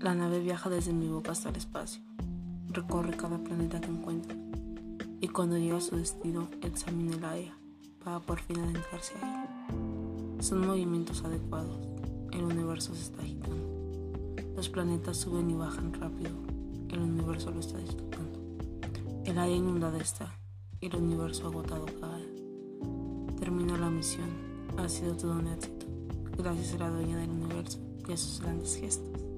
La nave viaja desde mi boca hasta el espacio. Recorre cada planeta que encuentra. Y cuando llega a su destino, examina el área para por fin adentrarse a él. Son movimientos adecuados. El universo se está agitando. Los planetas suben y bajan rápido. El universo lo está disfrutando. El área inundada está y el universo agotado cae. Termina la misión. Ha sido todo un éxito. Gracias a la dueña del universo y a sus grandes gestos.